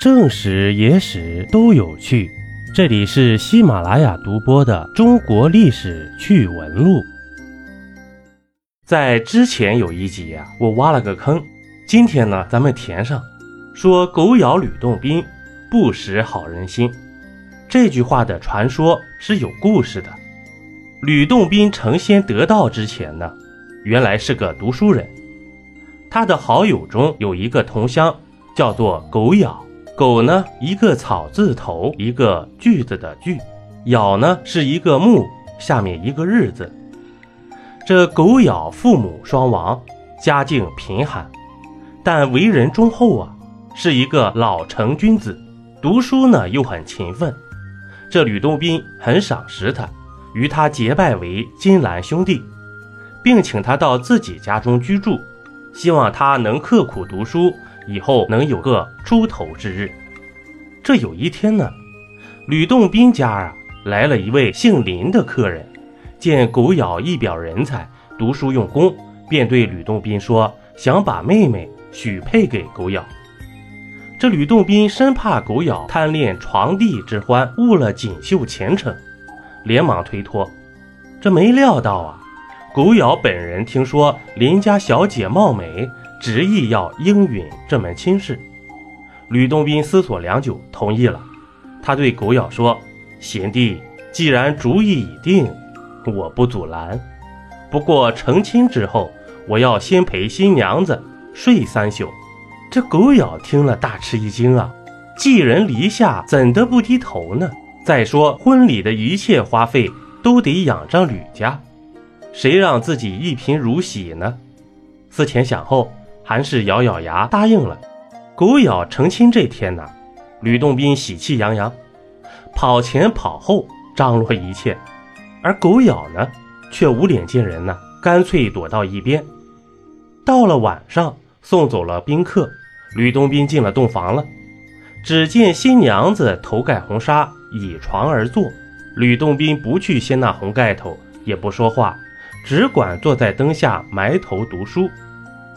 正史、野史都有趣，这里是喜马拉雅独播的《中国历史趣闻录》。在之前有一集啊，我挖了个坑，今天呢，咱们填上。说狗咬吕洞宾，不识好人心。这句话的传说是有故事的。吕洞宾成仙得道之前呢，原来是个读书人。他的好友中有一个同乡，叫做狗咬。狗呢，一个草字头，一个句子的句；咬呢，是一个木下面一个日字。这狗咬父母双亡，家境贫寒，但为人忠厚啊，是一个老成君子。读书呢又很勤奋。这吕洞宾很赏识他，与他结拜为金兰兄弟，并请他到自己家中居住。希望他能刻苦读书，以后能有个出头之日。这有一天呢，吕洞宾家啊来了一位姓林的客人，见狗咬一表人才，读书用功，便对吕洞宾说想把妹妹许配给狗咬。这吕洞宾生怕狗咬贪恋床笫之欢，误了锦绣前程，连忙推脱。这没料到啊。狗咬本人听说林家小姐貌美，执意要应允这门亲事。吕洞宾思索良久，同意了。他对狗咬说：“贤弟，既然主意已定，我不阻拦。不过成亲之后，我要先陪新娘子睡三宿。”这狗咬听了大吃一惊啊！寄人篱下，怎得不低头呢？再说婚礼的一切花费都得仰仗吕家。谁让自己一贫如洗呢？思前想后，还是咬咬牙答应了。狗咬成亲这天呢，吕洞宾喜气洋洋，跑前跑后张罗一切，而狗咬呢，却无脸见人呢，干脆躲到一边。到了晚上，送走了宾客，吕洞宾进了洞房了。只见新娘子头盖红纱，倚床而坐。吕洞宾不去掀那红盖头，也不说话。只管坐在灯下埋头读书。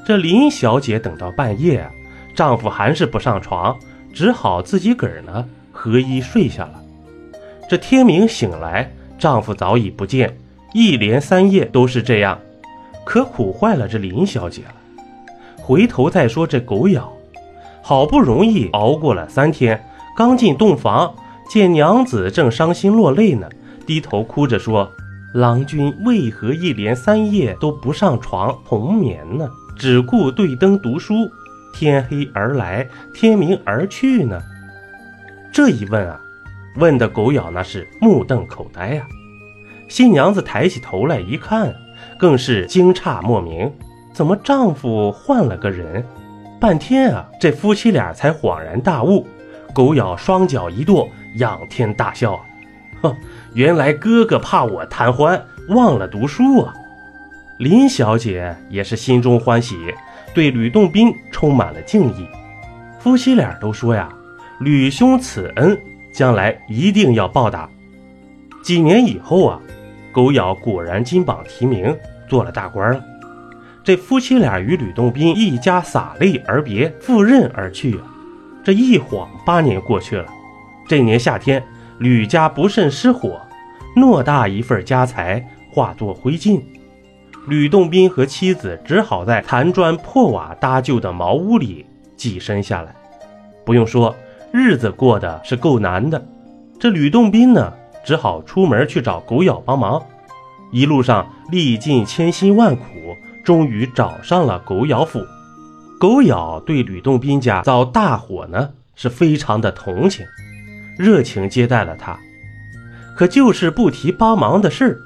这林小姐等到半夜，丈夫还是不上床，只好自己个儿呢合衣睡下了。这天明醒来，丈夫早已不见，一连三夜都是这样，可苦坏了这林小姐了。回头再说这狗咬，好不容易熬过了三天，刚进洞房，见娘子正伤心落泪呢，低头哭着说。郎君为何一连三夜都不上床同眠呢？只顾对灯读书，天黑而来，天明而去呢？这一问啊，问的狗咬那是目瞪口呆呀。新娘子抬起头来一看，更是惊诧莫名：怎么丈夫换了个人？半天啊，这夫妻俩才恍然大悟。狗咬双脚一跺，仰天大笑。哼，原来哥哥怕我贪欢，忘了读书啊！林小姐也是心中欢喜，对吕洞宾充满了敬意。夫妻俩都说呀：“吕兄此恩，将来一定要报答。”几年以后啊，狗咬果然金榜题名，做了大官了。这夫妻俩与吕洞宾一家洒泪而别，赴任而去啊！这一晃八年过去了。这年夏天。吕家不慎失火，偌大一份家财化作灰烬。吕洞宾和妻子只好在残砖破瓦搭就的茅屋里寄身下来。不用说，日子过得是够难的。这吕洞宾呢，只好出门去找狗咬帮忙。一路上历尽千辛万苦，终于找上了狗咬府。狗咬对吕洞宾家遭大火呢，是非常的同情。热情接待了他，可就是不提帮忙的事。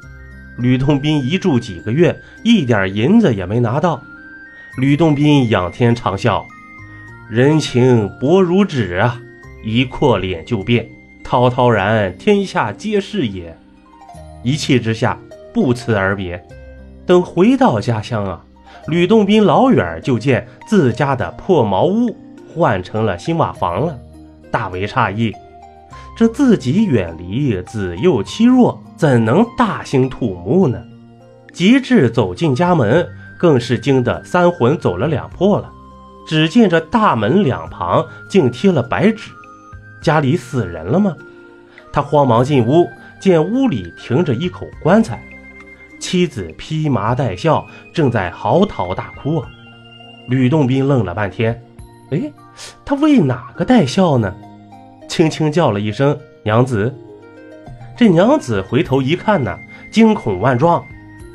吕洞宾一住几个月，一点银子也没拿到。吕洞宾仰天长啸：“人情薄如纸啊，一阔脸就变，滔滔然天下皆是也。”一气之下，不辞而别。等回到家乡啊，吕洞宾老远就见自家的破茅屋换成了新瓦房了，大为诧异。这自己远离子幼妻弱，怎能大兴土木呢？及至走进家门，更是惊得三魂走了两魄了。只见这大门两旁竟贴了白纸，家里死人了吗？他慌忙进屋，见屋里停着一口棺材，妻子披麻戴孝，正在嚎啕大哭啊！吕洞宾愣了半天，哎，他为哪个戴孝呢？轻轻叫了一声“娘子”，这娘子回头一看呢，惊恐万状，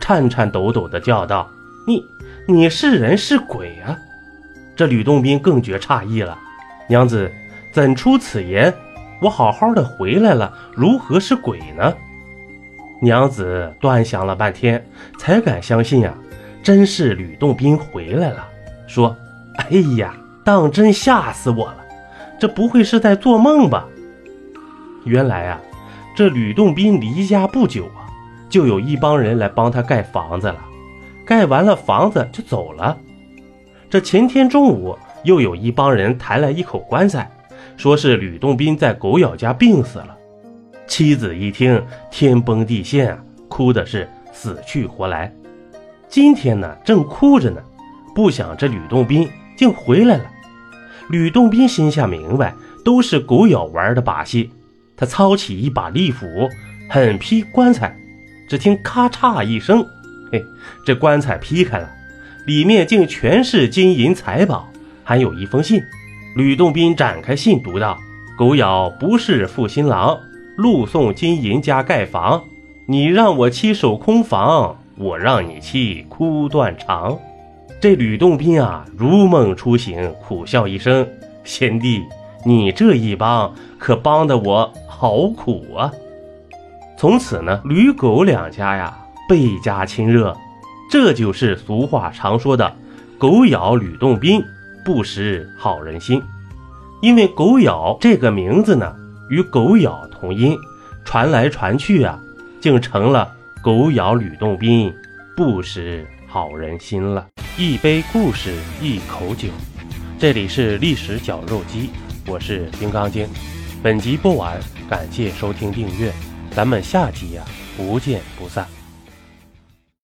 颤颤抖抖地叫道：“你，你是人是鬼啊？”这吕洞宾更觉诧异了，娘子怎出此言？我好好的回来了，如何是鬼呢？娘子端详了半天，才敢相信呀，真是吕洞宾回来了。说：“哎呀，当真吓死我了！这不会是在做梦吧？”原来啊，这吕洞宾离家不久啊，就有一帮人来帮他盖房子了，盖完了房子就走了。这前天中午，又有一帮人抬来一口棺材，说是吕洞宾在狗咬家病死了。妻子一听，天崩地陷啊，哭的是死去活来。今天呢，正哭着呢，不想这吕洞宾竟回来了。吕洞宾心下明白，都是狗咬玩的把戏。他操起一把利斧，狠劈棺材。只听咔嚓一声，嘿，这棺材劈开了。里面竟全是金银财宝，还有一封信。吕洞宾展开信读道：“狗咬不是负新郎，路送金银家盖房。你让我妻守空房，我让你妻哭断肠。”这吕洞宾啊，如梦初醒，苦笑一声：“贤弟，你这一帮可帮得我好苦啊！”从此呢，吕狗两家呀倍加亲热。这就是俗话常说的“狗咬吕洞宾，不识好人心”。因为“狗咬”这个名字呢，与“狗咬”同音，传来传去啊，竟成了“狗咬吕洞宾，不识好人心”了。一杯故事，一口酒，这里是历史绞肉机，我是金刚经。本集播完，感谢收听订阅，咱们下集呀，不见不散。